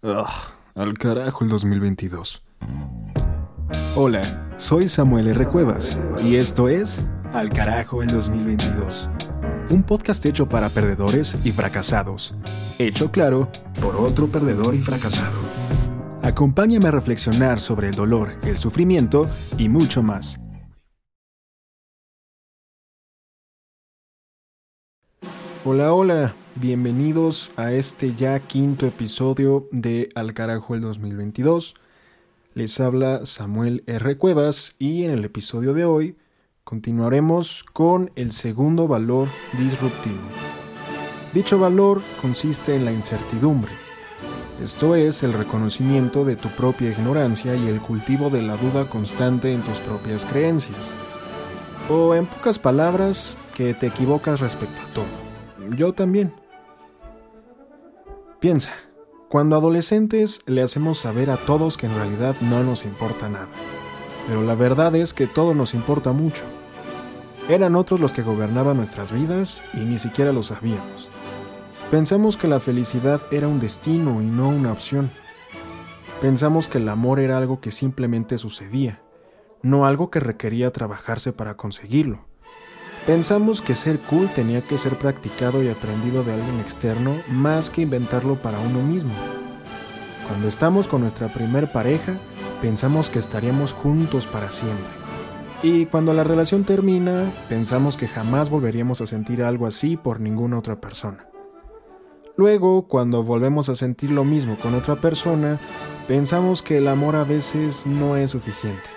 Al carajo el 2022. Hola, soy Samuel R. Cuevas y esto es Al carajo el 2022. Un podcast hecho para perdedores y fracasados. Hecho claro por otro perdedor y fracasado. Acompáñame a reflexionar sobre el dolor, el sufrimiento y mucho más. Hola, hola, bienvenidos a este ya quinto episodio de Al Carajo el 2022. Les habla Samuel R. Cuevas y en el episodio de hoy continuaremos con el segundo valor disruptivo. Dicho valor consiste en la incertidumbre, esto es el reconocimiento de tu propia ignorancia y el cultivo de la duda constante en tus propias creencias. O en pocas palabras, que te equivocas respecto a todo yo también. Piensa, cuando adolescentes le hacemos saber a todos que en realidad no nos importa nada, pero la verdad es que todo nos importa mucho. Eran otros los que gobernaban nuestras vidas y ni siquiera lo sabíamos. Pensamos que la felicidad era un destino y no una opción. Pensamos que el amor era algo que simplemente sucedía, no algo que requería trabajarse para conseguirlo. Pensamos que ser cool tenía que ser practicado y aprendido de alguien externo más que inventarlo para uno mismo. Cuando estamos con nuestra primer pareja, pensamos que estaríamos juntos para siempre. Y cuando la relación termina, pensamos que jamás volveríamos a sentir algo así por ninguna otra persona. Luego, cuando volvemos a sentir lo mismo con otra persona, pensamos que el amor a veces no es suficiente.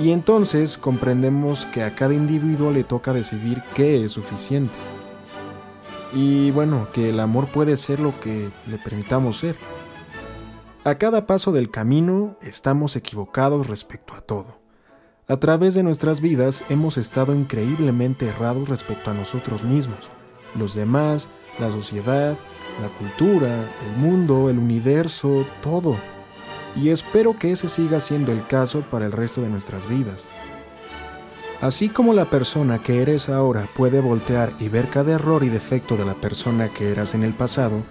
Y entonces comprendemos que a cada individuo le toca decidir qué es suficiente. Y bueno, que el amor puede ser lo que le permitamos ser. A cada paso del camino estamos equivocados respecto a todo. A través de nuestras vidas hemos estado increíblemente errados respecto a nosotros mismos, los demás, la sociedad, la cultura, el mundo, el universo, todo y espero que ese siga siendo el caso para el resto de nuestras vidas. Así como la persona que eres ahora puede voltear y ver cada error y defecto de la persona que eras en el pasado,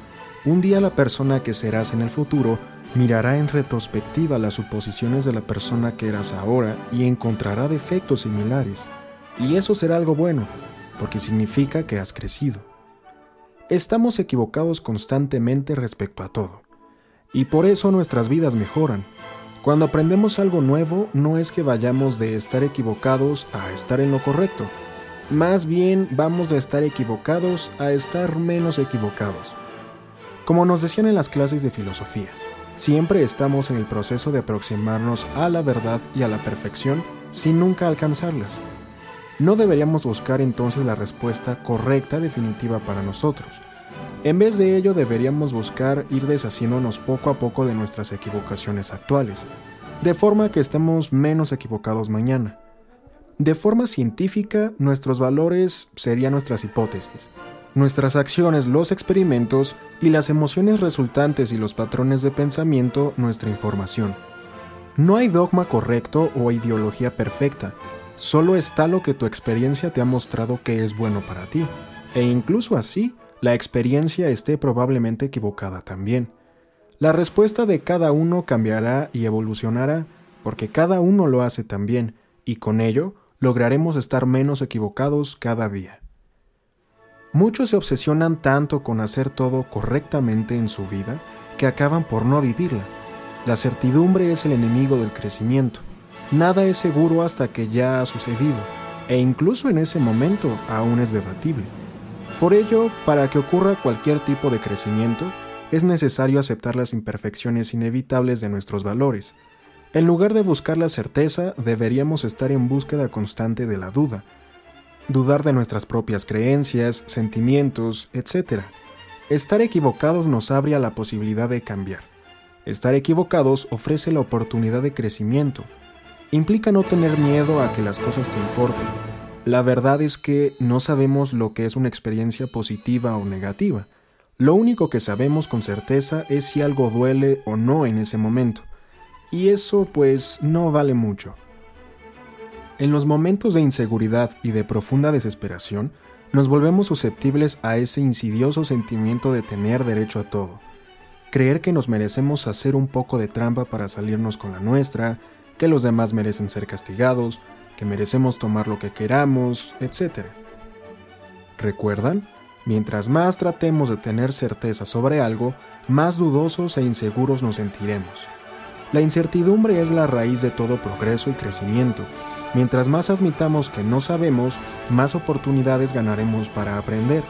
un día la persona que serás en el futuro mirará en retrospectiva las suposiciones de la persona que eras ahora y encontrará defectos similares. Y eso será algo bueno, porque significa que has crecido. Estamos equivocados constantemente respecto a todo. Y por eso nuestras vidas mejoran. Cuando aprendemos algo nuevo, no es que vayamos de estar equivocados a estar en lo correcto. Más bien vamos de estar equivocados a estar menos equivocados. Como nos decían en las clases de filosofía, siempre estamos en el proceso de aproximarnos a la verdad y a la perfección sin nunca alcanzarlas. No deberíamos buscar entonces la respuesta correcta definitiva para nosotros en vez de ello deberíamos buscar ir deshaciéndonos poco a poco de nuestras equivocaciones actuales, de forma que estemos menos equivocados mañana. De forma científica, nuestros valores serían nuestras hipótesis, nuestras acciones los experimentos y las emociones resultantes y los patrones de pensamiento nuestra información. No hay dogma correcto o ideología perfecta, solo está lo que tu experiencia te ha mostrado que es bueno para ti, e incluso así, la experiencia esté probablemente equivocada también. La respuesta de cada uno cambiará y evolucionará porque cada uno lo hace también, y con ello lograremos estar menos equivocados cada día. Muchos se obsesionan tanto con hacer todo correctamente en su vida que acaban por no vivirla. La certidumbre es el enemigo del crecimiento. Nada es seguro hasta que ya ha sucedido, e incluso en ese momento aún es debatible. Por ello, para que ocurra cualquier tipo de crecimiento, es necesario aceptar las imperfecciones inevitables de nuestros valores. En lugar de buscar la certeza, deberíamos estar en búsqueda constante de la duda. Dudar de nuestras propias creencias, sentimientos, etc. Estar equivocados nos abre a la posibilidad de cambiar. Estar equivocados ofrece la oportunidad de crecimiento. Implica no tener miedo a que las cosas te importen la verdad es que no sabemos lo que es una experiencia positiva o negativa. Lo único que sabemos con certeza es si algo duele o no en ese momento. Y eso pues no vale mucho. En los momentos de inseguridad y de profunda desesperación, nos volvemos susceptibles a ese insidioso sentimiento de tener derecho a todo. creer que nos merecemos hacer un poco de trampa para salirnos con la nuestra, que los demás merecen ser castigados, que merecemos tomar lo que queramos, etc. ¿Recuerdan? Mientras más tratemos de tener certeza sobre algo, más dudosos e inseguros nos sentiremos. La incertidumbre es la raíz de todo progreso y crecimiento. Mientras más admitamos que no sabemos, más oportunidades ganaremos para aprender.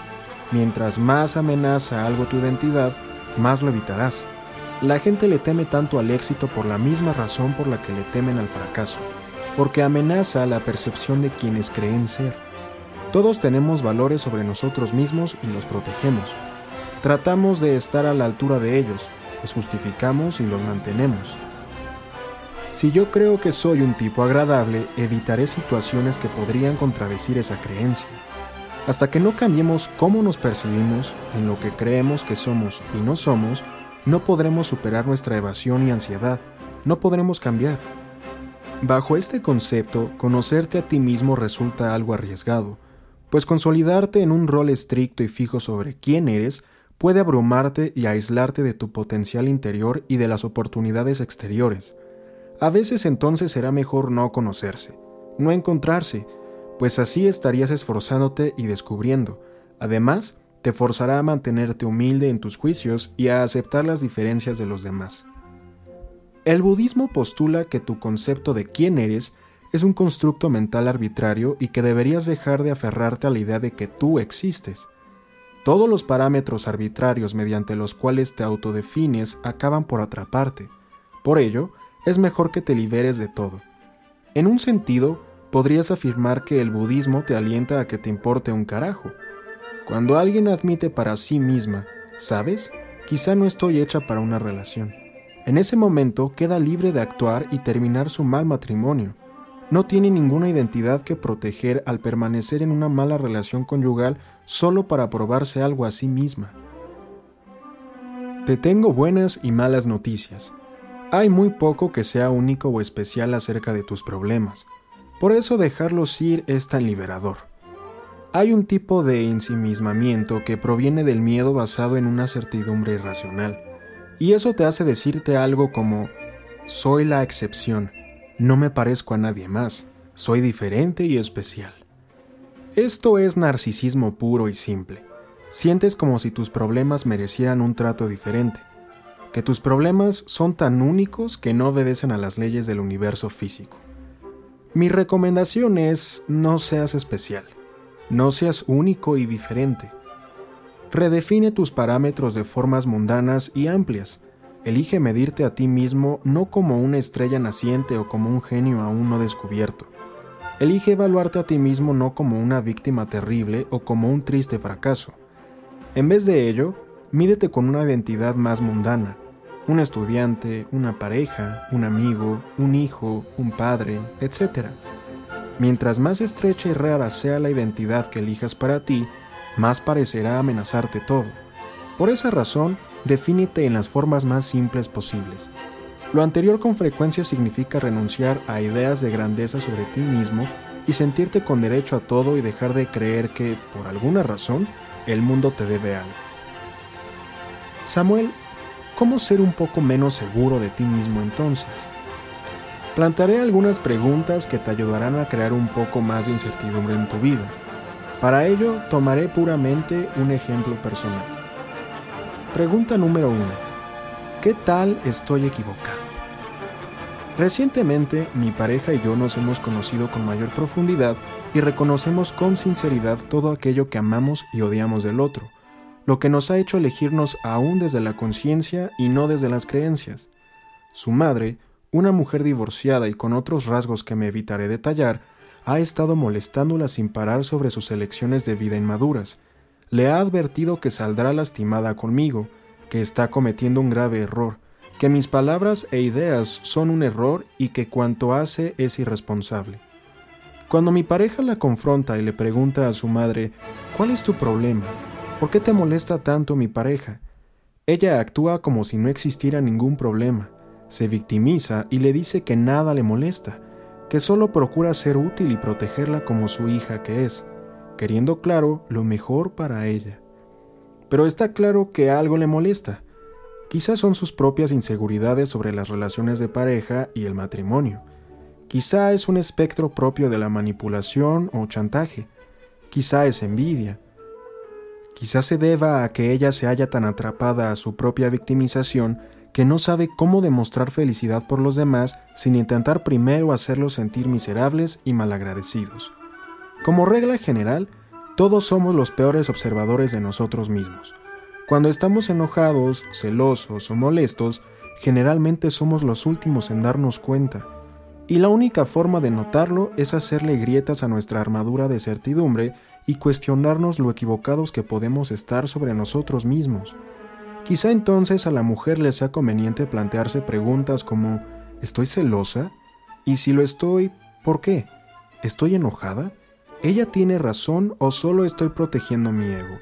Mientras más amenaza algo tu identidad, más lo evitarás. La gente le teme tanto al éxito por la misma razón por la que le temen al fracaso, porque amenaza la percepción de quienes creen ser. Todos tenemos valores sobre nosotros mismos y los protegemos. Tratamos de estar a la altura de ellos, los justificamos y los mantenemos. Si yo creo que soy un tipo agradable, evitaré situaciones que podrían contradecir esa creencia. Hasta que no cambiemos cómo nos percibimos, en lo que creemos que somos y no somos, no podremos superar nuestra evasión y ansiedad, no podremos cambiar. Bajo este concepto, conocerte a ti mismo resulta algo arriesgado, pues consolidarte en un rol estricto y fijo sobre quién eres puede abrumarte y aislarte de tu potencial interior y de las oportunidades exteriores. A veces entonces será mejor no conocerse, no encontrarse, pues así estarías esforzándote y descubriendo. Además, te forzará a mantenerte humilde en tus juicios y a aceptar las diferencias de los demás. El budismo postula que tu concepto de quién eres es un constructo mental arbitrario y que deberías dejar de aferrarte a la idea de que tú existes. Todos los parámetros arbitrarios mediante los cuales te autodefines acaban por atraparte. Por ello, es mejor que te liberes de todo. En un sentido, podrías afirmar que el budismo te alienta a que te importe un carajo. Cuando alguien admite para sí misma, ¿sabes? Quizá no estoy hecha para una relación. En ese momento queda libre de actuar y terminar su mal matrimonio no tiene ninguna identidad que proteger al permanecer en una mala relación conyugal solo para probarse algo a sí misma. Te tengo buenas y malas noticias. Hay muy poco que sea único o especial acerca de tus problemas. Por eso dejarlos ir es tan liberador. Hay un tipo de ensimismamiento que proviene del miedo basado en una certidumbre irracional. Y eso te hace decirte algo como, soy la excepción no me parezco a nadie más, soy diferente y especial. Esto es narcisismo puro y simple. Sientes como si tus problemas merecieran un trato diferente, que tus problemas son tan únicos que no obedecen a las leyes del universo físico. Mi recomendación es no seas especial, no seas único y diferente. Redefine tus parámetros de formas mundanas y amplias, Elige medirte a ti mismo no como una estrella naciente o como un genio aún no descubierto. Elige evaluarte a ti mismo no como una víctima terrible o como un triste fracaso. En vez de ello, mídete con una identidad más mundana, un estudiante, una pareja, un amigo, un hijo, un padre, etc. Mientras más estrecha y rara sea la identidad que elijas para ti, más parecerá amenazarte todo. Por esa razón, defínete en las formas más simples posibles. Lo anterior con frecuencia significa renunciar a ideas de grandeza sobre ti mismo y sentirte con derecho a todo y dejar de creer que, por alguna razón, el mundo te debe algo. Samuel, ¿cómo ser un poco menos seguro de ti mismo entonces? Plantaré algunas preguntas que te ayudarán a crear un poco más de incertidumbre en tu vida. Para ello, tomaré puramente un ejemplo personal. Pregunta número 1. ¿Qué tal estoy equivocado? Recientemente mi pareja y yo nos hemos conocido con mayor profundidad y reconocemos con sinceridad todo aquello que amamos y odiamos del otro, lo que nos ha hecho elegirnos aún desde la conciencia y no desde las creencias. Su madre, una mujer divorciada y con otros rasgos que me evitaré detallar, ha estado molestándola sin parar sobre sus elecciones de vida inmaduras, le ha advertido que saldrá lastimada conmigo, que está cometiendo un grave error, que mis palabras e ideas son un error y que cuanto hace es irresponsable. Cuando mi pareja la confronta y le pregunta a su madre, ¿cuál es tu problema? ¿Por qué te molesta tanto mi pareja? Ella actúa como si no existiera ningún problema, se victimiza y le dice que nada le molesta, que solo procura ser útil y protegerla como su hija que es queriendo claro lo mejor para ella. Pero está claro que algo le molesta, Quizás son sus propias inseguridades sobre las relaciones de pareja y el matrimonio. Quizá es un espectro propio de la manipulación o chantaje. Quizá es envidia. Quizá se deba a que ella se haya tan atrapada a su propia victimización que no sabe cómo demostrar felicidad por los demás sin intentar primero hacerlos sentir miserables y malagradecidos. Como regla general, todos somos los peores observadores de nosotros mismos. Cuando estamos enojados, celosos o molestos, generalmente somos los últimos en darnos cuenta. Y la única forma de notarlo es hacerle grietas a nuestra armadura de certidumbre y cuestionarnos lo equivocados que podemos estar sobre nosotros mismos. Quizá entonces a la mujer le sea conveniente plantearse preguntas como ¿estoy celosa? Y si lo estoy, ¿por qué? ¿Estoy enojada? ¿Ella tiene razón o solo estoy protegiendo mi ego?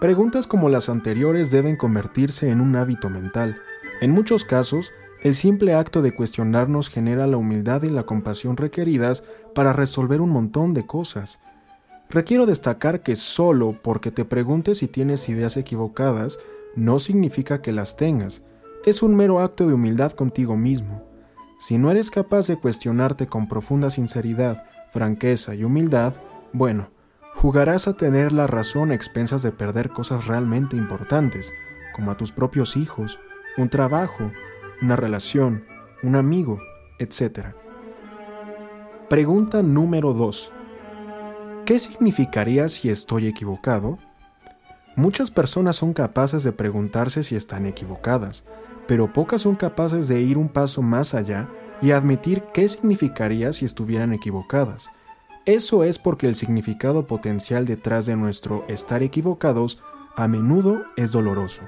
Preguntas como las anteriores deben convertirse en un hábito mental. En muchos casos, el simple acto de cuestionarnos genera la humildad y la compasión requeridas para resolver un montón de cosas. Requiero destacar que solo porque te preguntes si tienes ideas equivocadas no significa que las tengas, es un mero acto de humildad contigo mismo. Si no eres capaz de cuestionarte con profunda sinceridad, franqueza y humildad, bueno, jugarás a tener la razón a expensas de perder cosas realmente importantes, como a tus propios hijos, un trabajo, una relación, un amigo, etc. Pregunta número 2. ¿Qué significaría si estoy equivocado? Muchas personas son capaces de preguntarse si están equivocadas, pero pocas son capaces de ir un paso más allá y admitir qué significaría si estuvieran equivocadas. Eso es porque el significado potencial detrás de nuestro estar equivocados a menudo es doloroso.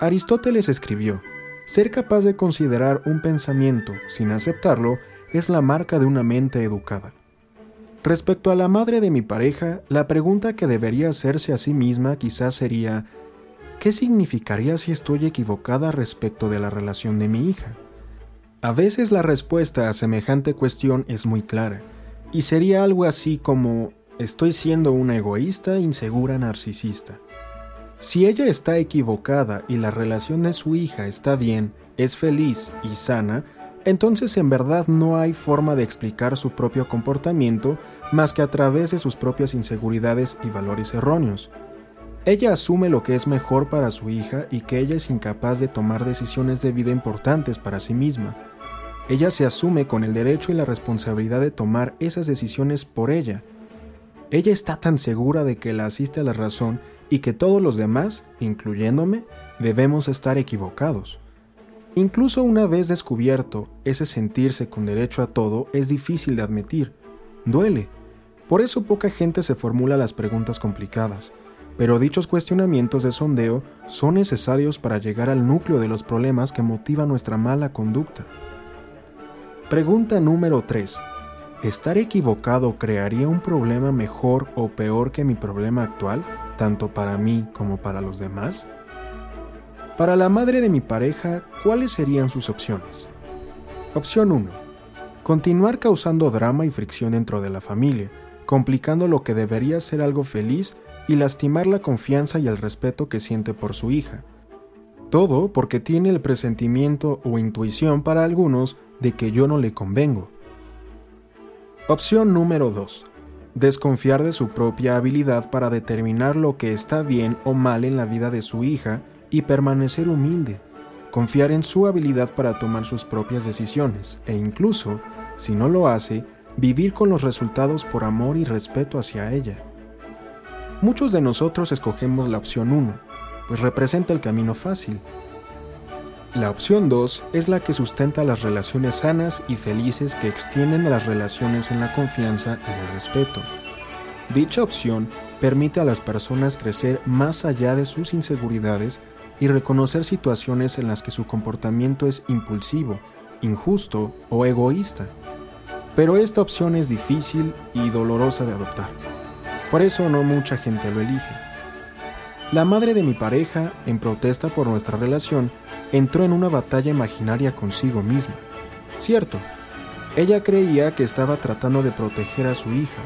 Aristóteles escribió, ser capaz de considerar un pensamiento sin aceptarlo es la marca de una mente educada. Respecto a la madre de mi pareja, la pregunta que debería hacerse a sí misma quizás sería, ¿qué significaría si estoy equivocada respecto de la relación de mi hija? A veces la respuesta a semejante cuestión es muy clara, y sería algo así como, estoy siendo una egoísta, insegura, narcisista. Si ella está equivocada y la relación de su hija está bien, es feliz y sana, entonces en verdad no hay forma de explicar su propio comportamiento más que a través de sus propias inseguridades y valores erróneos. Ella asume lo que es mejor para su hija y que ella es incapaz de tomar decisiones de vida importantes para sí misma. Ella se asume con el derecho y la responsabilidad de tomar esas decisiones por ella. Ella está tan segura de que la asiste a la razón y que todos los demás, incluyéndome, debemos estar equivocados. Incluso una vez descubierto, ese sentirse con derecho a todo es difícil de admitir. Duele. Por eso poca gente se formula las preguntas complicadas, pero dichos cuestionamientos de sondeo son necesarios para llegar al núcleo de los problemas que motivan nuestra mala conducta. Pregunta número 3. ¿Estar equivocado crearía un problema mejor o peor que mi problema actual, tanto para mí como para los demás? Para la madre de mi pareja, ¿cuáles serían sus opciones? Opción 1. Continuar causando drama y fricción dentro de la familia, complicando lo que debería ser algo feliz y lastimar la confianza y el respeto que siente por su hija. Todo porque tiene el presentimiento o intuición para algunos de que yo no le convengo. Opción número 2. Desconfiar de su propia habilidad para determinar lo que está bien o mal en la vida de su hija y permanecer humilde, confiar en su habilidad para tomar sus propias decisiones e incluso, si no lo hace, vivir con los resultados por amor y respeto hacia ella. Muchos de nosotros escogemos la opción 1, pues representa el camino fácil. La opción 2 es la que sustenta las relaciones sanas y felices que extienden las relaciones en la confianza y el respeto. Dicha opción permite a las personas crecer más allá de sus inseguridades y reconocer situaciones en las que su comportamiento es impulsivo, injusto o egoísta. Pero esta opción es difícil y dolorosa de adoptar. Por eso no mucha gente lo elige. La madre de mi pareja, en protesta por nuestra relación, entró en una batalla imaginaria consigo misma. Cierto, ella creía que estaba tratando de proteger a su hija,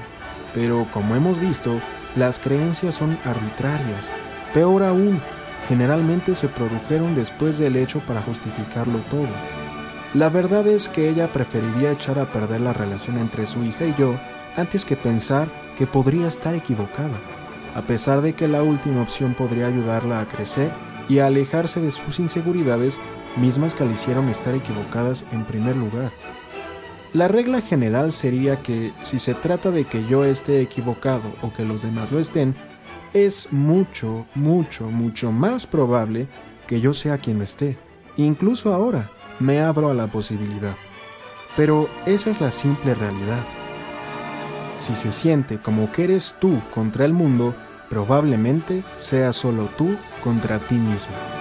pero como hemos visto, las creencias son arbitrarias. Peor aún, generalmente se produjeron después del hecho para justificarlo todo. La verdad es que ella preferiría echar a perder la relación entre su hija y yo antes que pensar que podría estar equivocada, a pesar de que la última opción podría ayudarla a crecer y a alejarse de sus inseguridades mismas que le hicieron estar equivocadas en primer lugar. La regla general sería que si se trata de que yo esté equivocado o que los demás lo estén, es mucho, mucho, mucho más probable que yo sea quien esté. Incluso ahora me abro a la posibilidad. Pero esa es la simple realidad. Si se siente como que eres tú contra el mundo, probablemente sea solo tú contra ti mismo.